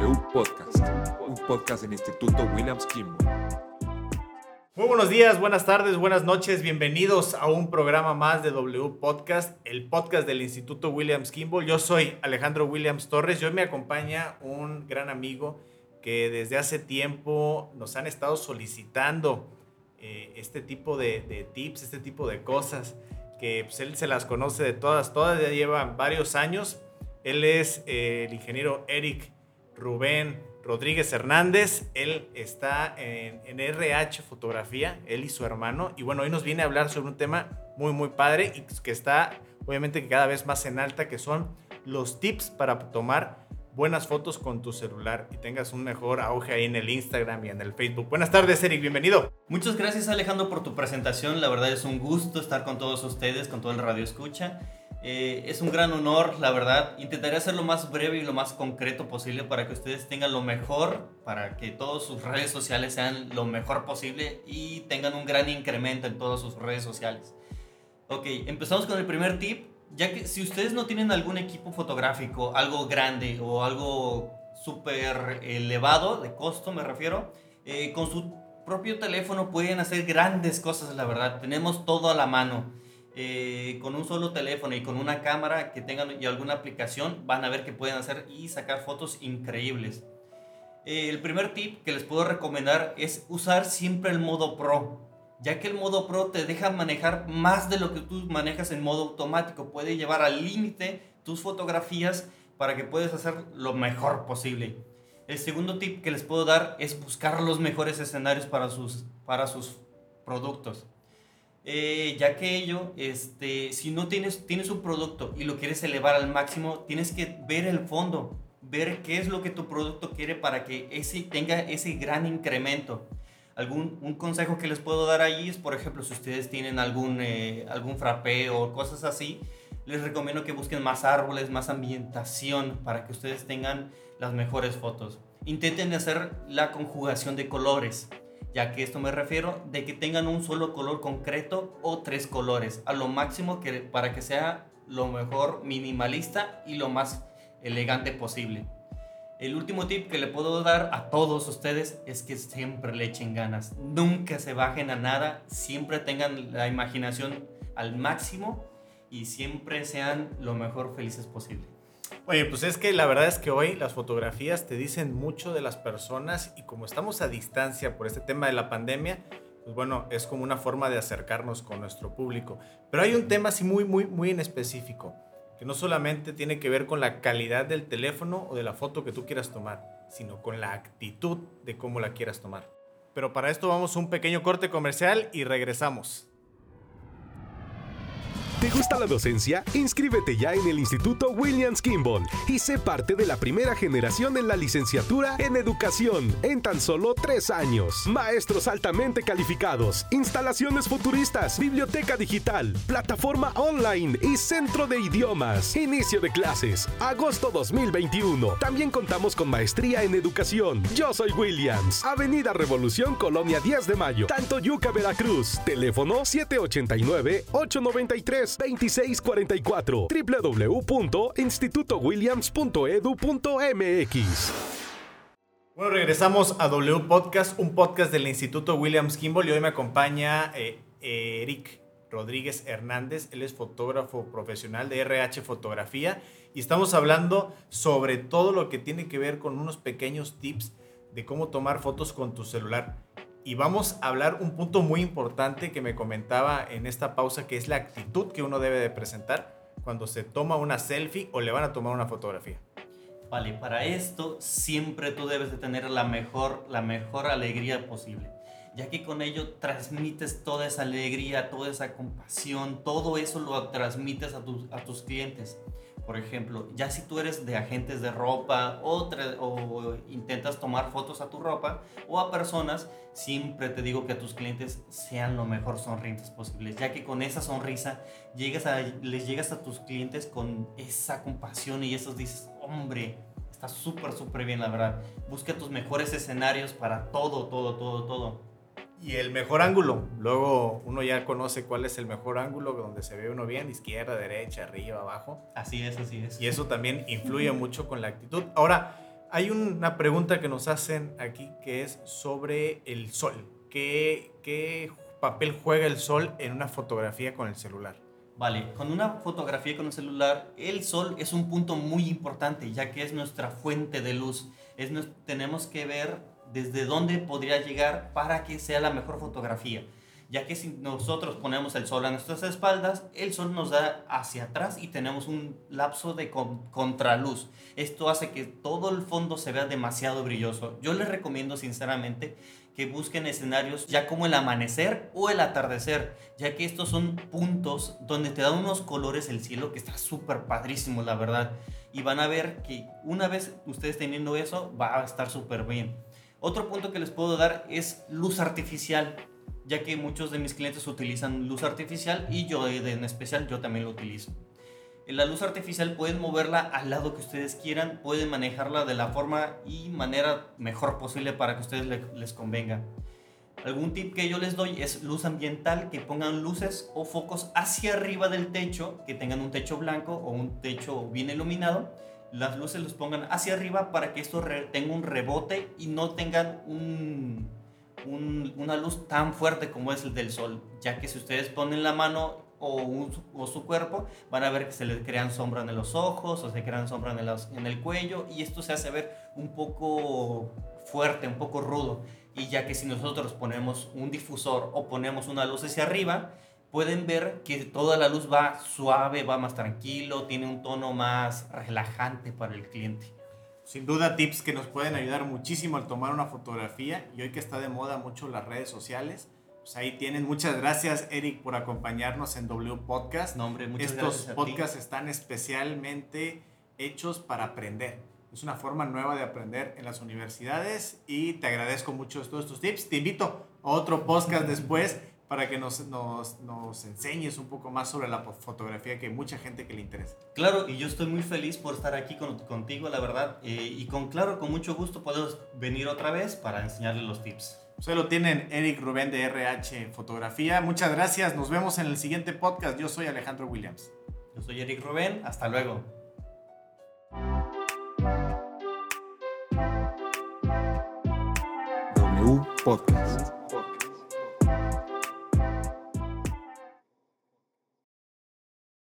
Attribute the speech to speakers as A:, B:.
A: W Podcast, un podcast del Instituto Williams Kimball.
B: Muy buenos días, buenas tardes, buenas noches, bienvenidos a un programa más de W Podcast, el podcast del Instituto Williams Kimball. Yo soy Alejandro Williams Torres y hoy me acompaña un gran amigo que desde hace tiempo nos han estado solicitando eh, este tipo de, de, tips, este tipo de cosas, que pues, él se las conoce de todas, todas ya llevan varios años. Él es eh, el ingeniero Eric Rubén Rodríguez Hernández. Él está en, RH Fotografía, él y su hermano. Y bueno, hoy nos viene a hablar sobre un tema muy, muy padre y que está obviamente cada vez más en alta, que son los tips para tomar buenas fotos con tu celular y tengas un mejor auge ahí en el Instagram y en el Facebook. Buenas tardes, Eric, bienvenido.
C: Muchas gracias, Alejandro, por tu presentación. La verdad es un gusto estar con todos ustedes, con todo el radio escucha. Eh, es un gran honor, la verdad. Intentaré hacer lo más breve y lo más concreto posible para que ustedes tengan lo mejor, para que todas sus redes sociales sean lo mejor posible y tengan un gran incremento en todas sus redes sociales. Ok, empezamos con el primer tip ya que si ustedes no tienen algún equipo fotográfico, algo grande o algo súper elevado de costo, me refiero, eh, con su propio teléfono pueden hacer grandes cosas, la verdad. Tenemos todo a la mano. Eh, con un solo teléfono y con una cámara que tengan y alguna aplicación, van a ver que pueden hacer y sacar fotos increíbles. Eh, el primer tip que les puedo recomendar es usar siempre el modo Pro ya que el modo Pro te deja manejar más de lo que tú manejas en modo automático. Puede llevar al límite tus fotografías para que puedas hacer lo mejor posible. El segundo tip que les puedo dar es buscar los mejores escenarios para sus, para sus productos. Eh, ya que ello, este, si no tienes, tienes un producto y lo quieres elevar al máximo, tienes que ver el fondo, ver qué es lo que tu producto quiere para que ese tenga ese gran incremento algún un consejo que les puedo dar ahí es, por ejemplo, si ustedes tienen algún, eh, algún frappé o cosas así, les recomiendo que busquen más árboles, más ambientación para que ustedes tengan las mejores fotos. Intenten hacer la conjugación de colores, ya que esto me refiero de que tengan un solo color concreto o tres colores, a lo máximo que, para que sea lo mejor minimalista y lo más elegante posible. El último tip que le puedo dar a todos ustedes es que siempre le echen ganas. Nunca se bajen a nada, siempre tengan la imaginación al máximo y siempre sean lo mejor felices posible.
B: Oye, pues es que la verdad es que hoy las fotografías te dicen mucho de las personas y como estamos a distancia por este tema de la pandemia, pues bueno, es como una forma de acercarnos con nuestro público. Pero hay un tema así muy, muy, muy en específico que no solamente tiene que ver con la calidad del teléfono o de la foto que tú quieras tomar, sino con la actitud de cómo la quieras tomar. Pero para esto vamos a un pequeño corte comercial y regresamos.
D: ¿Te gusta la docencia? Inscríbete ya en el Instituto Williams Kimball y sé parte de la primera generación en la licenciatura en educación en tan solo tres años. Maestros altamente calificados, instalaciones futuristas, biblioteca digital, plataforma online y centro de idiomas. Inicio de clases, agosto 2021. También contamos con maestría en educación. Yo soy Williams, Avenida Revolución, Colonia 10 de Mayo, Tanto Yuca, Veracruz. Teléfono 789 893 2644 www.institutowilliams.edu.mx
B: Bueno, regresamos a W Podcast, un podcast del Instituto Williams Kimball y hoy me acompaña eh, Eric Rodríguez Hernández, él es fotógrafo profesional de RH Fotografía y estamos hablando sobre todo lo que tiene que ver con unos pequeños tips de cómo tomar fotos con tu celular y vamos a hablar un punto muy importante que me comentaba en esta pausa, que es la actitud que uno debe de presentar cuando se toma una selfie o le van a tomar una fotografía.
C: Vale, para esto siempre tú debes de tener la mejor, la mejor alegría posible, ya que con ello transmites toda esa alegría, toda esa compasión, todo eso lo transmites a tus, a tus clientes. Por ejemplo, ya si tú eres de agentes de ropa o, o, intentas tomar fotos a tu ropa o a personas, siempre te digo que a tus clientes sean lo mejor sonrientes posibles, ya que con esa sonrisa llegas a, les llegas a tus clientes con esa compasión y esos dices, hombre, está súper, súper bien la verdad. Busca tus mejores escenarios para todo, todo, todo, todo.
B: Y el mejor ángulo. Luego uno ya conoce cuál es el mejor ángulo donde se ve uno bien, izquierda, derecha, arriba, abajo.
C: Así es, así es.
B: Y eso también influye mucho con la actitud. Ahora, Hay una pregunta que nos hacen aquí que es sobre el sol. ¿Qué, qué papel juega el sol en una fotografía con el celular?
C: Vale, con una fotografía con el celular, el sol es un punto muy importante, ya que es nuestra fuente de luz. Es, tenemos que ver desde dónde podría llegar para que sea la mejor fotografía. Ya que si nosotros ponemos el sol a nuestras espaldas, el sol nos da hacia atrás y tenemos un lapso de con- contraluz. Esto hace que todo el fondo se vea demasiado brilloso. Yo les recomiendo sinceramente que busquen escenarios ya como el amanecer o el atardecer, ya que estos son puntos donde te dan unos colores el cielo que está súper padrísimo, la verdad. Y van a ver que una vez ustedes teniendo eso, va a estar súper bien. Otro punto que les puedo dar es luz artificial, ya que muchos de mis clientes utilizan luz artificial y yo en especial yo también lo utilizo. En La luz artificial pueden moverla al lado que ustedes quieran, pueden manejarla de la forma y manera mejor posible para que a ustedes le- les convenga. Algún tip que yo les doy es luz ambiental, que pongan luces o focos hacia arriba del techo, que tengan un techo blanco o un techo bien iluminado. Las luces los pongan hacia arriba para que esto tenga un rebote y no tengan un, un- una luz tan fuerte como es el del sol, ya que si ustedes ponen la mano o, su cuerpo, van a ver que se les crean sombras en los ojos o se crean sombras en, los- en el cuello y esto se hace ver un poco fuerte, un poco rudo. Y ya que si nosotros ponemos un difusor o ponemos una luz hacia arriba, pueden ver que toda la luz va suave, va más tranquilo, tiene un tono más relajante para el cliente.
B: Sin duda tips que nos pueden ayudar muchísimo al tomar una fotografía y hoy que está de moda mucho las redes sociales, pues ahí tienen. Muchas gracias Eric por acompañarnos en W Podcast.
C: No, hombre, muchas
B: Estos
C: gracias a ti.
B: podcasts están especialmente hechos para aprender. Es una forma nueva de aprender en las universidades y te agradezco mucho todos estos tips. Te invito a otro podcast después para que nos, nos, nos enseñes un poco más sobre la fotografía que hay mucha gente que le interesa.
C: Claro, y yo estoy muy feliz por estar aquí con- contigo, la verdad. eh, y con claro, con mucho gusto podemos venir otra vez para enseñarles los tips.
B: Ustedes lo tienen Eric Rubén de RH Fotografía. Muchas gracias. Nos vemos en el siguiente podcast. Yo soy Alejandro Williams.
C: Yo soy Eric Rubén, hasta luego.
A: W Podcast.